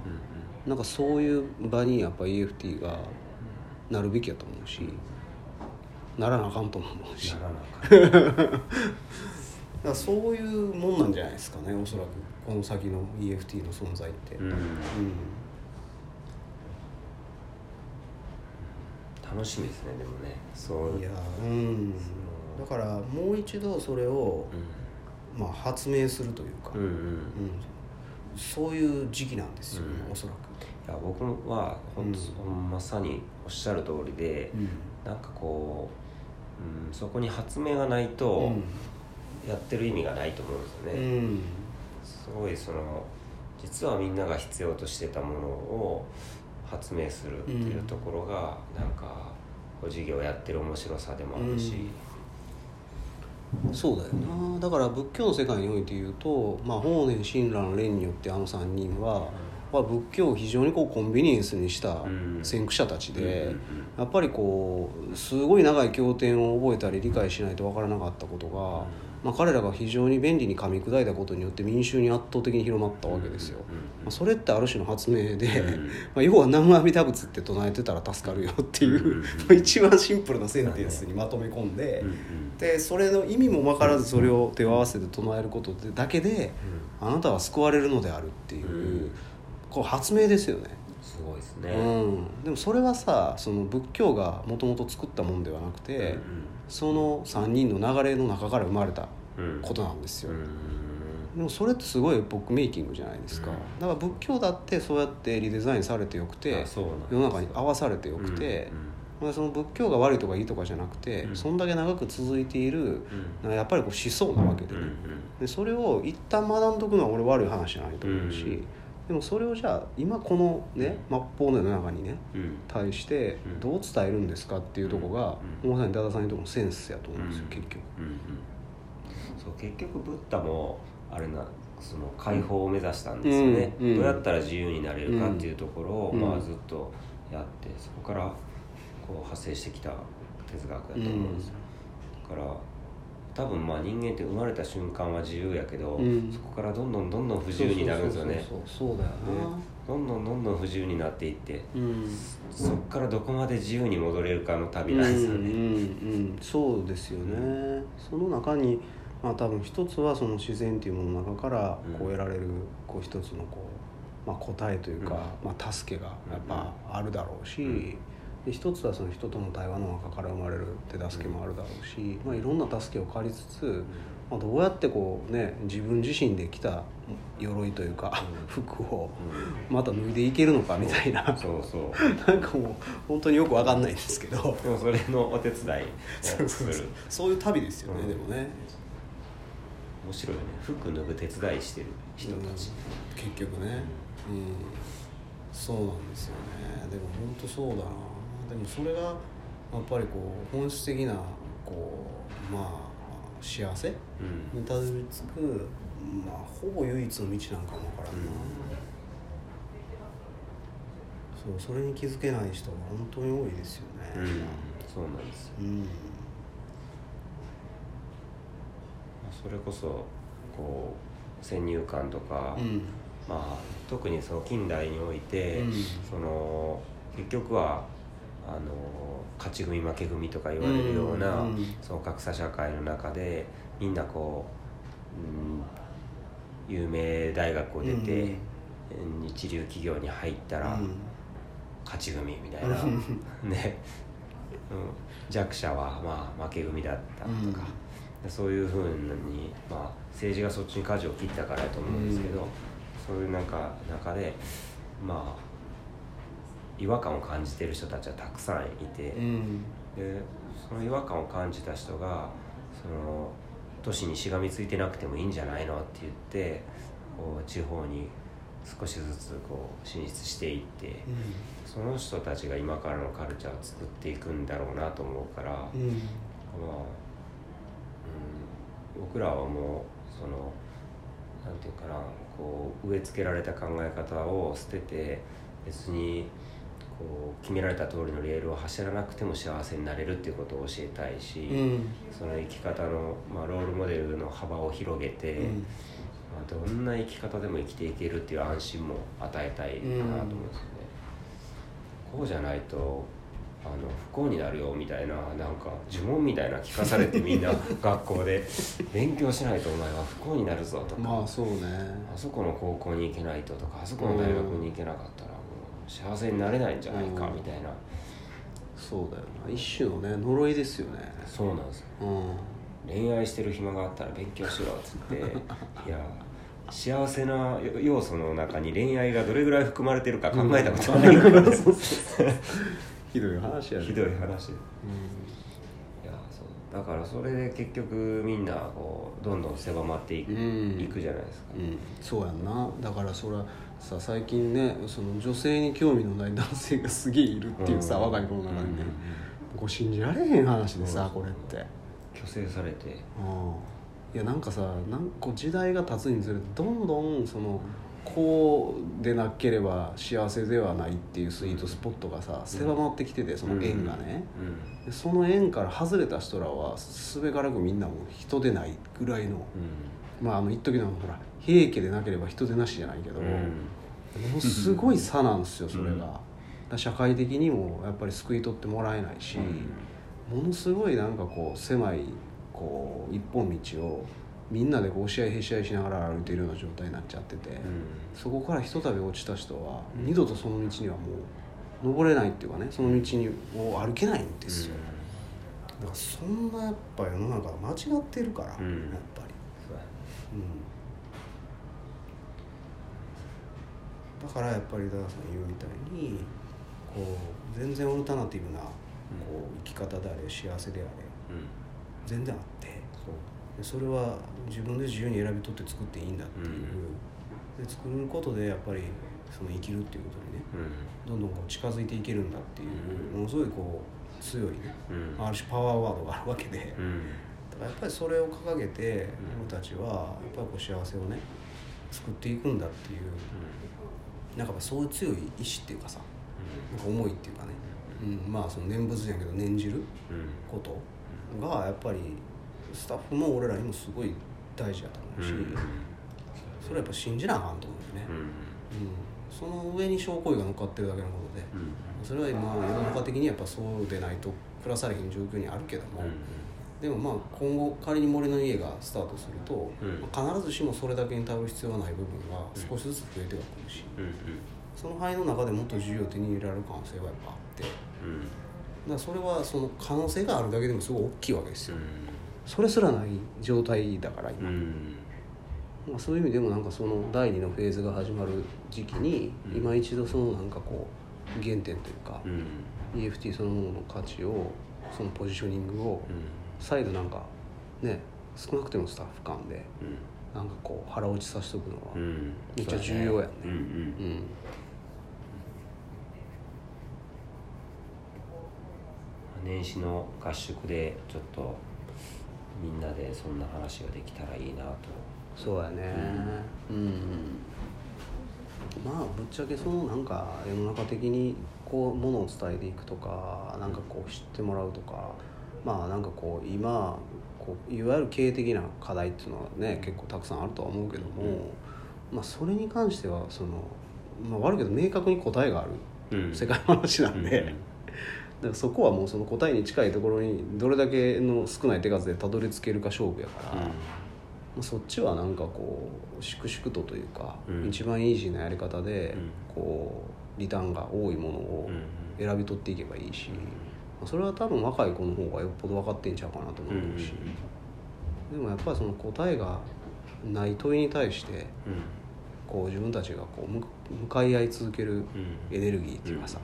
なんかそういう場にやっぱ EFT がなるべきやと思うしならなあかんとも思うし。な だそういうもんなんじゃないですかねおそらく。この先の EFT の存在って、うん。うん楽しみですねでもね。そう。いやうん。だからもう一度それを、うまあ、発明するというか、んうんうん。うん。そういう時期なんですよ、うん。おそらく、いや僕は本当、まさにおっしゃる通りで、なんかこう、うん、そこに発明がないとやってる意味がないと思うんですよね、うん。すごいその実はみんなが必要としてたものを発明するっていうところが、なんかこう授業をやってる面白さでもあるし、そうだよな。だから仏教の世界において言うと、まあ、法然親鸞蓮によってあの3人は、まあ、仏教を非常にこうコンビニエンスにしたうん。先駆者たちで、うんやっぱりこうすごい長い経典を覚えたり理解しないと分からなかったことが、まあ、彼らが非常に便利に噛み砕いたことによって民衆に圧倒的に広まったわけですよ、うんうんまあ、それってある種の発明で、うん。まあ、要は南無阿弥陀仏って唱えてたら助かるよっていう、うん 一番シンプルなセンテンスにまとめ込んで、うんうんでそれの意味も分からずそれを手を合わせて唱えることでだけであなたは救われるのであるっていう、うん。こう発明ですよね、すごいですね、うん、でもそれはさその仏教がもともと作ったもんではなくて、その3人の流れの中から生まれたうん。ことなんですよ、うんでもそれってすごいエポックメイキングじゃないですか、うん。だから仏教だってそうやってリデザインされてよくて世の中に合わされてよくて、まあその仏教が悪いとかいいとかじゃなくて、うん。そんだけ長く続いているうん。うんやっぱりこう思想なわけで,、うんうんでそれを一旦学んどくのは俺悪い話じゃないと思うし、うん。でもそれをじゃあ今このね末法の世の中にねうん。対してうん。どう伝えるんですかっていうとこが、うん。まさに多田さんにとこのセンスやと思うんですよ、うん。結局。うんうん。そう結局ブッダもあれなその解放を目指したんですよね、うんうん。どうやったら自由になれるかっていうところを、うん。まあ、ずっとやってそこからこう派生してきた哲学だと思うんですよ、だから多分まあ人間って生まれた瞬間は自由やけど、うん。そこからどんどんどんどん不自由になるんですよね。そうそうだよな、ねどんどんどんどん不自由になっていってうん。そこからどこまで自由に戻れるかの旅なんですよね、うんうんうん、そうですよね、その中にまあ多分一つはその自然っていうものの中からこう得られるこう一つのこう、まあ、答えというか、まあ、助けがやっぱあるだろうし、うん。で一つはその人との対話の中から生まれる手助けもあるだろうし、まあ、いろんな助けを借りつつ、まあ、どうやってこうね自分自身で着た鎧というか、服をまた脱いでいけるのかみたいな、そうそう。なんかもう本当によく分かんないんですけど。でもそれのお手伝いをする。そういう旅ですよね、うんでもね面白いよね。服脱ぐ手伝いしてる人たち、結局ね。うん、そうなんですよね。でも本当そうだな。でもそれがやっぱりこう本質的なこうまあ幸せうん。にたどり着くまあほぼ唯一の道なんかもわからんな、そうそれに気づけない人が本当に多いですよね。うん。そうなんですよ。うんそれこそこう先入観とか、うん。まあ特にその近代において、うん。その結局はあの勝ち組負け組とか言われるような、うん。うん。その格差社会の中でみんなこう、うん、有名大学を出て、一流企業に入ったら、うん。勝ち組みたいなね、うん、弱者はまあ負け組だったとか、でそういうふうに、まあ、政治がそっちに舵を切ったからやと思うんですけど、うん。そういうなんか中でまあ違和感を感じてる人たちはたくさんいて、うん。でその違和感を感じた人がその都市にしがみついてなくてもいいんじゃないのって言ってこう地方に少しずつこう進出していってその人たちが今からのカルチャーを作っていくんだろうなと思うから、まあうん。うんうん、僕らはもうそのなんていうかなこう植え付けられた考え方を捨てて別にこう決められた通りのレールを走らなくても幸せになれるっていうことを教えたいし、うん。その生き方の、まあ、ロールモデルの幅を広げて、うん。まあ、どんな生き方でも生きていけるっていう安心も与えたいかなと思うんですよね。こうじゃないとあの不幸になるよみたいななんか呪文みたいな聞かされてみんな 学校で。勉強しないとお前は不幸になるぞとか、まあそうね。あそこの高校に行けないととかあそこの大学に行けなかったらもう幸せになれないんじゃないかうん。みたいな、そうだよな。一種のね呪いですよね。そうなんですよ。うん。恋愛してる暇があったら勉強しろっつって。いや幸せな要素の中に恋愛がどれぐらい含まれてるか考えたことないから、ひどい話やね。ひどい話。いうやそう。だからそれで結局みんなこうどんどん狭まっていく,、うん。いくじゃないですか、ん、うん、そうやんな。だからそれはさ最近ねその女性に興味のない男性がすげえいるっていうさ、うん。若い子の中にね、うん。こう信じられへん話でさ、うんこれって。虚勢されて。うん。いやなんかさなんこう時代が経つにつれてどんどんそのこうでなければ幸せではないっていうスイートスポットがさ狭まってきててその縁がね、でその縁から外れた人らはすべからくみんなもう人でないぐらいのまああの一時のほら平家でなければ人でなしじゃないけど、うん。ものすごい差なんですよそれが、社会的にもやっぱり救い取ってもらえないし、ものすごいなんかこう狭いこう一本道をみんなでこう押し合いへし合いしながら歩いているような状態になっちゃってて、そこからひとたび落ちた人は二度とその道にはもう登れないっていうかねその道にを歩けないんですよ、だからそんなやっぱ世の中が間違ってるから、うん。やっぱり、うん、だからやっぱりダダさん言うみたいにこう全然オルタナティブなこう生き方であれ幸せであれ全然あってでそれは自分で自由に選び取って作っていいんだっていう、で作ることでやっぱりその生きるっていうことにねどんどんこう近づいていけるんだっていうものすごいこう強いねある種パワーワードがあるわけで、だからやっぱりそれを掲げて俺たちはやっぱりこう幸せをね作っていくんだっていうなんかやっぱそういう強い意志っていうかさなんか思いっていうかね、うん、まあその念仏じゃんけど念じることがやっぱりスタッフも俺らにもすごい大事だと思うし、それはやっぱ信じなあかんと思うよね、うん、その上に証拠意が乗っかってるだけのことで、それは今世の中的にやっぱそうでないと暮らされへん状況にあるけども、でもまあ今後仮に森の家がスタートすると、うん。まあ必ずしもそれだけに頼る必要はない部分が少しずつ増えてはくるし、その範囲の中でもっと自由を手に入れられる可能性はやっぱあってだからそれはその可能性があるだけでもすごい大きいわけですよ、それすらない状態だから今、まあ、そういう意味でもなんかその第二のフェーズが始まる時期にうん。今一度そのなんかこう原点というか、EFT そのものの価値をそのポジショニングを再度なんかね少なくてもスタッフ間でなんかこう腹落ちさせとくのはめっちゃ重要やんね。うんうん。うん。年始の合宿でちょっとみんなでそんな話ができたらいいなと。そうやね。うん、まあぶっちゃけそのなんか世の中的にこうものを伝えていくとかなんかこう知ってもらうとかまあなんかこう今こういわゆる経営的な課題っていうのはね結構たくさんあるとは思うけども、まあそれに関してはその、まあ、悪いけど明確に答えがあるうん。世界の話なんで、だからそこはもうその答えに近いところにどれだけの少ない手数でたどり着けるか勝負やから、まあ、そっちはなんかこう粛々とというか、うん。一番イージーなやり方で、うん。こうリターンが多いものをうん選び取っていけばいいし、まあそれは多分若い子の方がよっぽど分かってんちゃうかなと思うし、でもやっぱりその答えがない問いに対してこう自分たちがこう向向かい合い続けるエネルギーっていうかさ、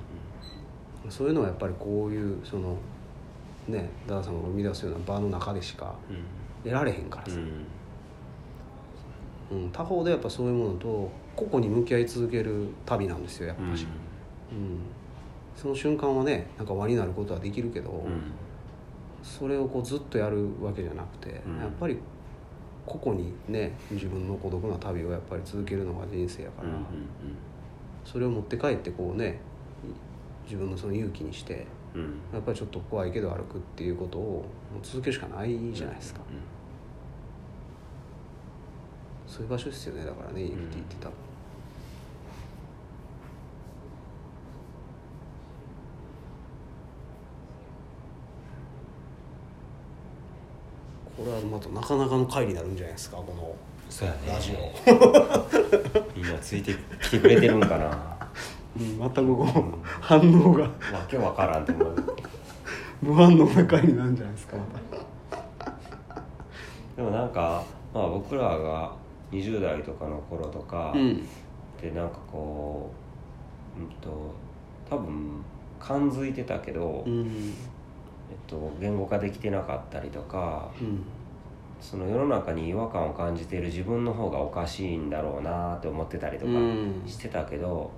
そういうのはやっぱりこういうそのねダダさんが生み出すような場の中でしか得られへんからさ、うん。他方でやっぱそういうものと個々に向き合い続ける旅なんですよやっぱし、うん。その瞬間はねなんか輪になることはできるけど、それをこうずっとやるわけじゃなくて、うん。やっぱり個々にね自分の孤独な旅をやっぱり続けるのが人生やから、それを持って帰ってこうね自分のその勇気にしてやっぱりちょっと怖いけど歩くっていうことをもう続けるしかないじゃないですか、そういう場所ですよねだからね EFT って多分、これはまたなかなかの回になるんじゃないですかこのそうやね。ラジオ、みんなついてきてくれてるんかな。うん、全くこう 反応が。わけわからんと思う。無反応な回になるんじゃないですか。までもなんか、まあ、僕らが20代とかの頃とかたうん。でなんかこう、うんと多分感づいてたけど、うん。えっと、言語化できてなかったりとかうん。その世の中に違和感を感じている自分の方がおかしいんだろうなって思ってたりとかうんしてたけど、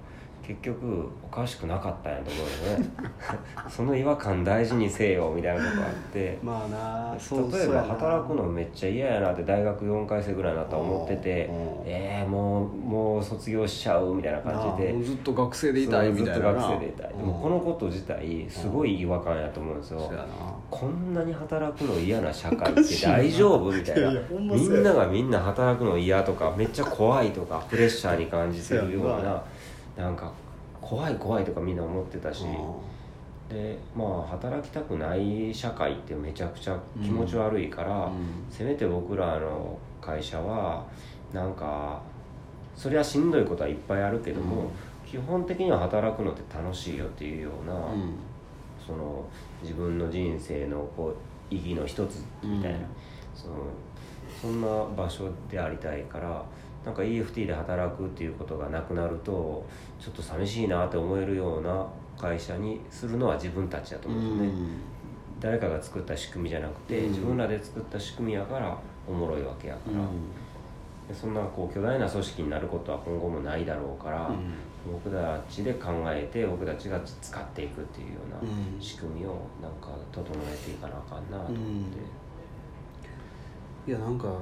結局おかしくなかったんやと思うよね。その違和感大事にせよみたいなとこあって。まあな例えば働くのめっちゃ嫌やなって大学4回生ぐらいになったら思っててうんえー、もうもう卒業しちゃうみたいな感じで。ずっと学生でいたいみたいなずっと学生でいたい。でもこのこと自体すごい違和感やと思うんですよ。こんなに働くの嫌な社会って大丈夫みたいな。みんながみんな働くの嫌とかめっちゃ怖いとかプレッシャーに感じてるようななんか怖い怖いとかみんな思ってたしでまあ働きたくない社会ってめちゃくちゃ気持ち悪いから、うん。せめて僕らの会社はなんかそりゃしんどいことはいっぱいあるけども、うん。基本的には働くのって楽しいよっていうような、うん。その自分の人生のこう意義の一つみたいな、うん。そのそんな場所でありたいからなんか EFT で働くっていうことがなくなるとちょっと寂しいなって思えるような会社にするのは自分たちだと思うんですね、誰かが作った仕組みじゃなくて、うん。自分らで作った仕組みやからおもろいわけやから、でそんなこう巨大な組織になることは今後もないだろうから、僕たちで考えて僕たちが使っていくっていうようなうん。仕組みをなんか整えていかなあかんなと思って、いやなんか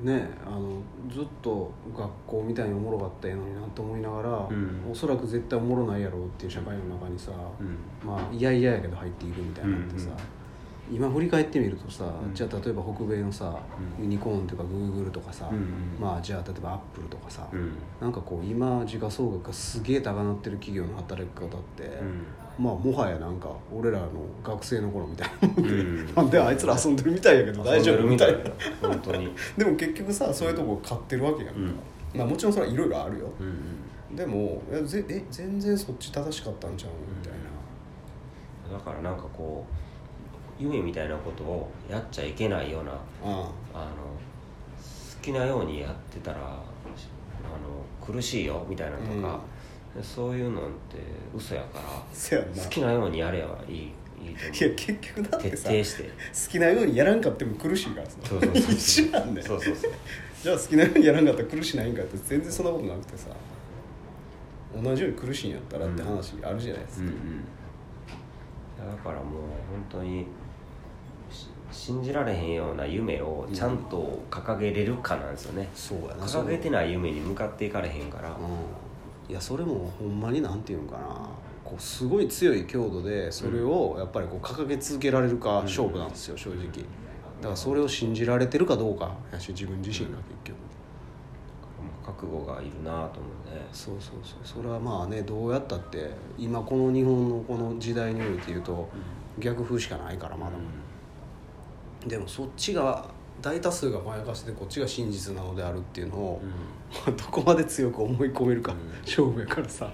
ねあのずっと学校みたいにおもろかったやのになと思いながら、ん。おそらく絶対おもろないやろうっていう社会の中にさ、うん。まあ嫌々やけど入っていくみたいなのってさ、うんうん今振り返ってみるとさ、うん。じゃあ例えば北米のさ、うん。ユニコーンとかグーグルとかさ、うんうんまあじゃあ例えばアップルとかさ、うん。なんかこう今時価総額がすげえ高なってる企業の働き方って、うんまあもはやなんか俺らの学生の頃みたいなもんで、うん。なんであいつら遊んでるみたいやけど大丈夫みたいな。本当に。でも結局さそういうとこ買ってるわけやんか、うん。まあもちろんそれはいろいろあるよ。うんうんでもいやぜえ全然そっち正しかったんちゃうみたいな、だからなんかこう夢みたいなことをやっちゃいけないようなああ。の好きなようにやってたらあの苦しいよみたいなとか、でそういうのって嘘やからあせやんな。好きなようにやればいいいいと思いや結局だってさ底して。好きなようにやらんかっても苦しいからさ。そうそうそう一緒なん。だよそうそうそう。じゃあ好きなようにやらんかったら苦しないんかって全然そんなことなくてさ。同じように苦しいんやったらって話あるじゃないですか、うんうん。いやだからもう本当にし信じられへんような夢をちゃんと掲げれるかなんですよね、そうやな。掲げてない夢に向かっていかれへんから、うんいやそれもほんまになんていうんかな。こうすごい強い強度でそれをやっぱりこう掲げ続けられるか勝負なんですよ正直。だからそれを信じられてるかどうかやし自分自身が結局。覚悟がいるなと思うね。そうそうそう。それはまあねどうやったって今この日本のこの時代において言うと逆風しかないからまだ、でもそっちが大多数がまやかしでこっちが真実なのであるっていうのを、う どこまで強く思い込めるか、うん。勝負やからさ。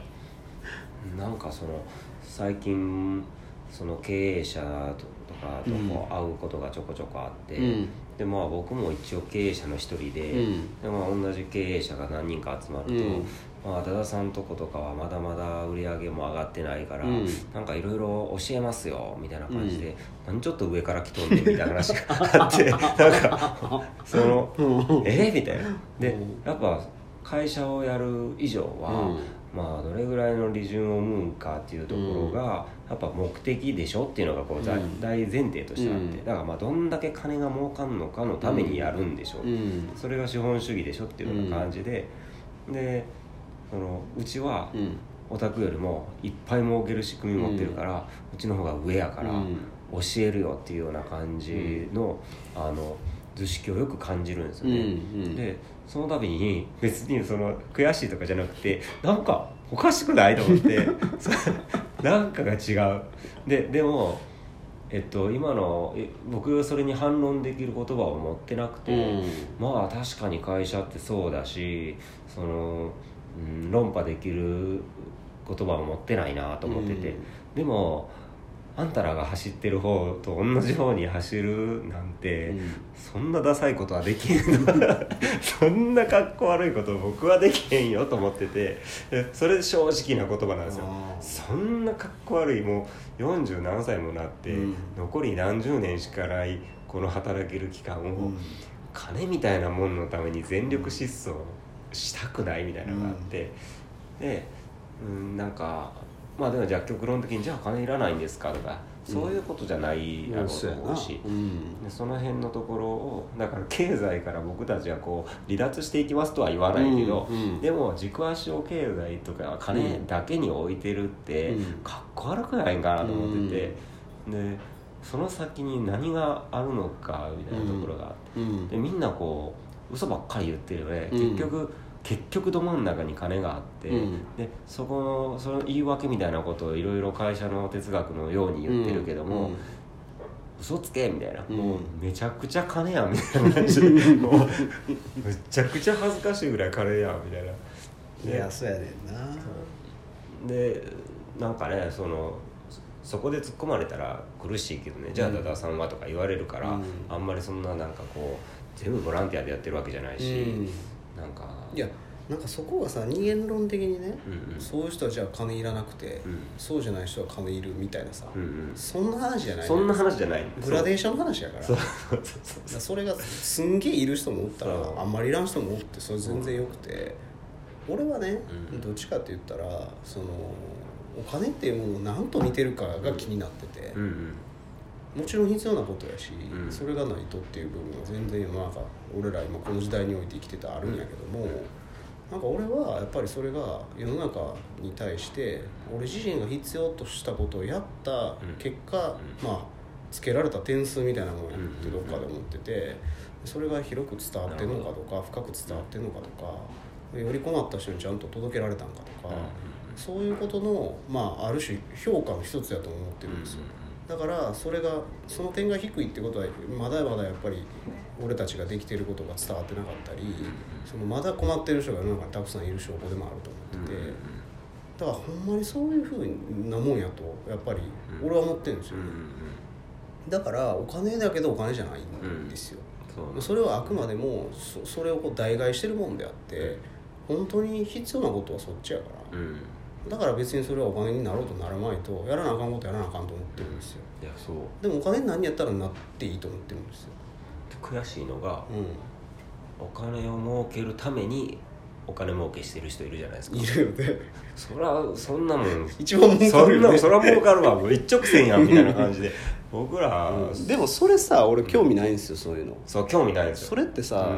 んなんかその最近その経営者とかとこう会うことがちょこちょこあって、うん。でまあ僕も一応経営者の一人で,、うん。でまあ、同じ経営者が何人か集まると、うんまあ、多田さんとことかはまだまだ売り上げも上がってないから、うん。なんかいろいろ教えますよみたいな感じで、何ちょっと上から来とんねんみたいな話があって なんかそのうん。え？みたいな。でうん。やっぱ会社をやる以上は、まあどれぐらいの利潤を生むかっていうところが、やっぱ目的でしょっていうのがこう、大うん。大前提としてあって、うん。だからまあどんだけ金が儲かんのかのためにやるんでしょう、うんそれが資本主義でしょっていうような感じで、でそのうちはうん。オタクよりもいっぱい儲ける仕組み持ってるから、うちの方が上やからうん。教えるよっていうような感じの,、あの図式をよく感じるんですよね。でその度に別にその悔しいとかじゃなくてなんかおかしくないと思って そなんかが違う。ででもえっと今のえ僕それに反論できる言葉を持ってなくて、うん。まあ確かに会社ってそうだしその、うん、論破できる言葉を持ってないなと思ってて、うん。でもあんたらが走ってる方と同じ方に走るなんて、うん。そんなダサいことはできへんの そんな格好悪いこと僕はできへんよと思ってて。えそれ正直な言葉なんですよ。そんな格好悪いもう40何歳もなって、うん。残り何十年しかないこの働ける期間を、うん。金みたいなもんのために全力疾走したくないみたいなのがあって、でうん、なんかまあでもじゃあ極論的にじゃあ金いらないんですかとかそういうことじゃないだろうと思うし、うん。でその辺のところをだから経済から僕たちはこう離脱していきますとは言わないけど、うん。うん。でも軸足を経済とか金だけに置いてるってうん。かっこ悪くないんかなと思ってて、でその先に何があるのかみたいなところがあって、うん。でみんなこう嘘ばっかり言ってるよね、うん。結局結局ど真ん中に金があって、うん。でそこのその言い訳みたいなことをいろいろ会社の哲学のように言ってるけども、嘘つけみたいな、うん。もうめちゃくちゃ金やんみたいな感じで もうめちゃくちゃ恥ずかしいぐらい金やんみたいな。うんいやそうやねんな。でなんかねそのそそこで突っ込まれたら苦しいけどね。じゃあダダさんはとか言われるから、うん。あんまりそんななんかこう全部ボランティアでやってるわけじゃないし、うんなんか。いやなんかそこがさ二元論的にね、うんうん。そういう人はじゃあ金いらなくて、うん。そうじゃない人は金いるみたいなさ、うんうん。そんな話じゃない。そんな話じゃない。グラデーションの話やから。そう。だそう。そうそうからそれがすんげえいる人もおったらあんまりいらん人もおってそれ全然よくて俺はね、うん。どっちかって言ったらそのお金っていうものを何と似てるかが気になってて、うんうん。もちろん必要なことやし、うん。それがないとっていう部分は全然世の中俺ら今この時代において生きててあるんやけども、なんか俺はやっぱりそれが世の中に対して俺自身が必要としたことをやった結果、まあつけられた点数みたいなものやってどっかで思っててそれが広く伝わってんのかとか深く伝わってんのかとかより困った人にちゃんと届けられたんかとか、そういうことの、まあ、ある種評価の一つやと思ってるんですよ。だからそれがその点が低いってことはまだまだやっぱり俺たちができてることが伝わってなかったりそのまだ困ってる人が世の中にたくさんいる証拠でもあると思っててだからほんまにそういうふうなもんやとやっぱり俺は思ってるんですよね。だからお金だけどお金じゃないんですよ。そうそれはあくまでもそそれをこう代替してるもんであって本当に必要なことはそっちやから。うんだから別にそれはお金になろうとならまいとやらなあかんことやらなあかんと思ってるんですよ。いやそう。でもお金に何やったらなっていいと思ってるんですよ、悔しいのがうお金を儲けるためにお金儲けしてる人いるじゃないですか。ん、いるよね。そらそんなもん。一番儲そかるよね。んなそら儲かるわ。もう一直線やんみたいな感じで 僕ら、うん。でもそれさ俺興味ないんですよそういうの。そう興味ないんですよ。それってさ、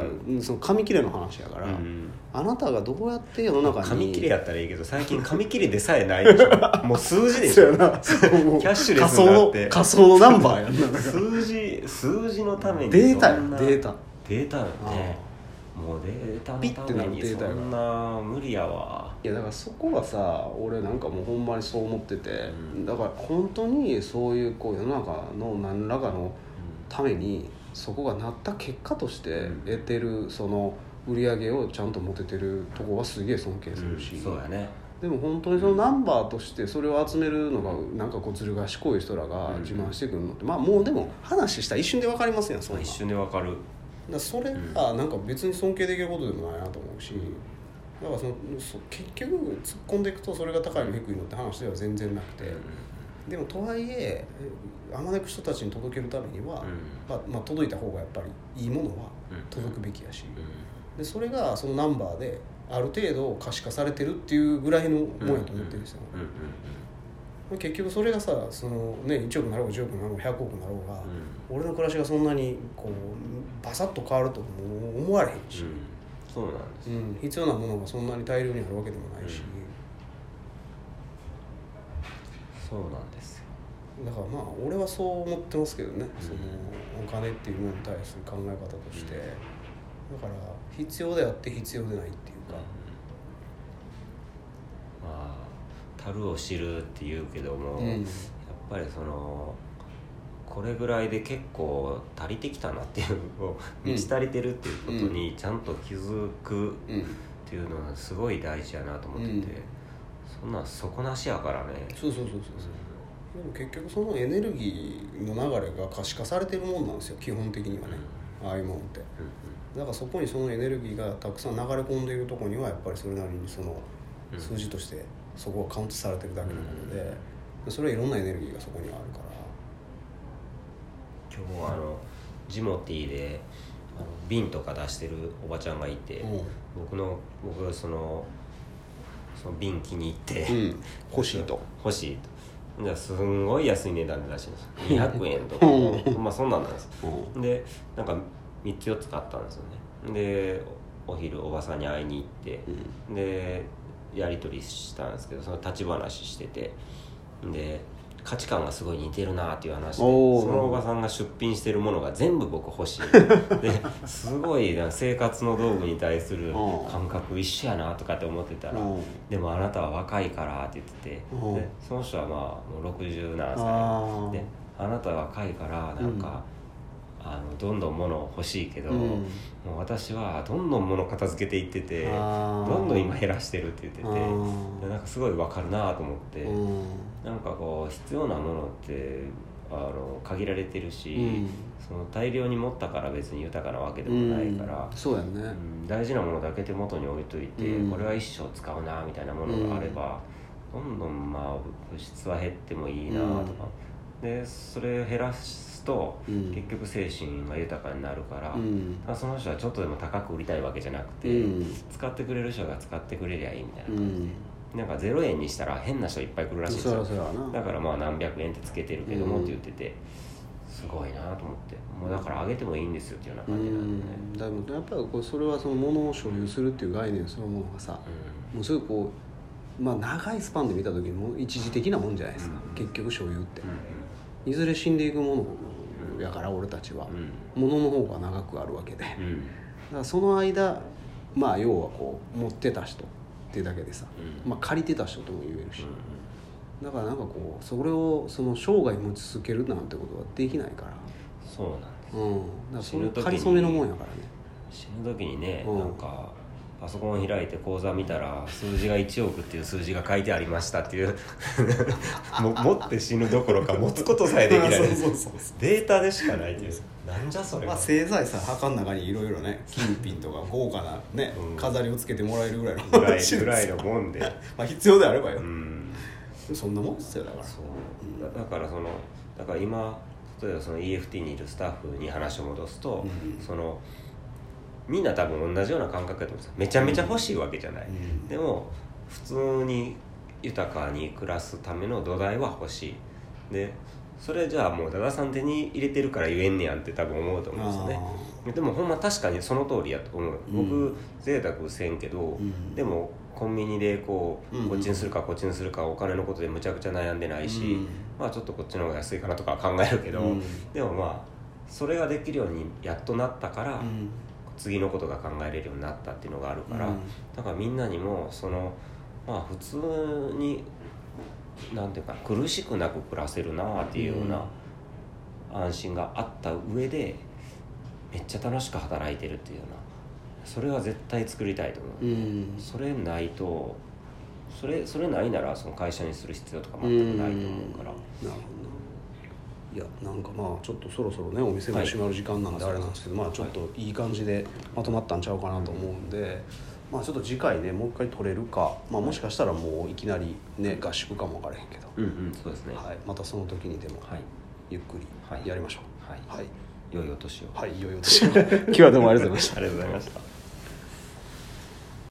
その紙切れの話やから、うんあなたがどうやって世の中に紙切れやったらいいけど最近紙切れでさえないでしょ。もう数字でしょ。キャッシュレスになって。仮想のナンバーやんな。数字数字のためにデータやデータ。データよね。もうデータのためにそんな無理やわいやだからそこがさ俺なんかもうほんまにそう思ってて、うん。だから本当にそういうこう世の中の何らかのためにそこがなった結果としてうん。得てるその売り上げをちゃんと持ててるとこはすげえ尊敬するし、そうやね。でも本当にそのナンバーとしてそれを集めるのがなんかこうずる賢い人らが自慢してくるのってまあもうでも話したら一瞬で分かりますやんそん一瞬でわかる。だそれがなんか別に尊敬できることでもないなと思うしだからそのそ結局突っ込んでいくとそれが高いの低いのって話では全然なくて。でもとはいえあまねく人たちに届けるためには、まあまあ、届いた方がやっぱりいいものは届くべきやし。でそれがそのナンバーである程度可視化されてるっていうぐらいのもんやと思ってるんですよ、結局それがさその、ね、1億になろうが10億になろうが100億になろうが、俺の暮らしがそんなにこうバサッと変わるとも思われへんし、そうなんです。うん。必要なものがそんなに大量にあるわけでもないし、そうなんですよ。だからまあ俺はそう思ってますけどね、そのお金っていうものに対する考え方として、だから必要であって必要でないっていうか、まあ樽を知るって言うけども、うん。やっぱりそのこれぐらいで結構足りてきたなっていうのをうん満ち足りてるっていうことにちゃんと気づくうんっていうのはすごい大事やなと思ってて、うんそんなん底なしやからね。そうそうそうそうそう。でも結局そのエネルギーの流れが可視化されてるもんなんですよ基本的にはね、ああいうものって。だからそこにそのエネルギーがたくさん流れ込んでいるところにはやっぱりそれなりにそのうん。数字としてそこがカウントされてるだけのことで、それはいろんなエネルギーがそこにはあるから今日はあのジモティーであの瓶とか出してるおばちゃんがいて、う。ん僕の僕がそのその瓶気に入って、うん。欲しいと。欲しいと。じゃあすんごい安い値段で出してるんですよ。200円とか。う。まあそんなんなんですう。んでなんか3つ4つ買ったんですよね。でお昼おばさんに会いに行って、でやり取りしたんですけどその立ち話してて。で価値観がすごい似てるなっていう話でそのおばさんが出品してるものが全部僕欲しい。ですごいな生活の道具に対する感覚一緒やなとかって思ってたらうん。でもあなたは若いからって言っててその人はまあもう60何あ歳ー。であなたは若いからなんか、あのどんどん物欲しいけど、うん。もう私はどんどん物片付けていっててどんどん今減らしてるって言っててなんかすごい分かるなと思って、うん。なんかこう必要なものってあの限られてるし、うん。その大量に持ったから別に豊かなわけでもないから。うん。そうやね。うん大事なものだけ手元に置いといて、うん。これは一生使うなみたいなものがあれば、どんどんまあ物質は減ってもいいなとか、でそれを減らすと、うん。結局精神が豊かになるから,、うん。その人はちょっとでも高く売りたいわけじゃなくて、うん。使ってくれる人が使ってくれりゃいいみたいなう感じで、ん。なんか0円にしたら変な人いっぱい来るらしいんですよ。だからまあ何百円ってつけてるけどもうんって言ってて、すごいなと思って。もうだからあげてもいいんですよっていうよううな感じなんでね、ん。だからやっぱりこうそれはそのものを所有するっていう概念そのものがさもうすぐこうまあ長いスパンで見た時にもう一時的なもんじゃないですか、うん。結局所有って。うんいずれ死んでいくものやから俺たちはうん。ものの方が長くあるわけで。だかうんらその間まあ要はこう持ってた人ってだけでさ、うん。まあ借りてた人とも言えるし、だからなんかこうそれをその生涯持ち続けるなんてことはできないから。そうなんです。うん。だからそ死ぬ時に。の仮初めのもんやからね。死ぬ時にね、うん。なんかパソコン開いて口座見たら数字が1億っていう数字が書いてありましたっていう も持って死ぬどころか持つことさえできないデータでしかないっていう。なんじゃそれは、まあせいざいさ墓の中にいろいろね金品とか豪華なね、うん。飾りをつけてもらえるぐらいのぐらい ぐらいのもんで。まあ必要であればよ。う、ん。そんなもんっすよだから。そう。だだからそのだから今例えばその EFT にいるスタッフに話を戻すと、うん。そのみんな多分同じような感覚だと思うんですよ。めちゃめちゃ欲しいわけじゃない、うん。でも普通に豊かに暮らすための土台は欲しい。でそれじゃあもうダダさん手に入れてるから言えんねやんって多分思うと思うんですよね。でもほんま確かにその通りやと思う僕、うん。贅沢せんけど、ん。でもコンビニでこう、うん。こっちにするかこっちにするかお金のことでむちゃくちゃ悩んでないし、うん。まあちょっとこっちの方が安いかなとかは考えるけど、うん。でもまあそれができるようにやっとなったから、うん次のことが考えれるようになったっていうのがあるから、うん。だからみんなにもそのまあ普通になんていうか苦しくなく暮らせるなっていうような安心があった上でめっちゃ楽しく働いてるっていうようなそれは絶対作りたいと思う、うん。それないとそれそれないならその会社にする必要とか全くないと思うから、なるほどないやなんかまあちょっとそろそろねお店も閉まる時間なんではい。あれなんですけど、まあちょっといい感じでまとまったんちゃうかなと思うんで、まあちょっと次回ねもう一回撮れるか、まあ、もしかしたらもういきなりね合宿かも分からへんけど、うんうんそうですね。はい、またその時にでもはい。ゆっくはい。りやりましょう。はい。はい、良いお年を。はい、いよいよとしよう今日はどうもありがとうございました。ありがとうございました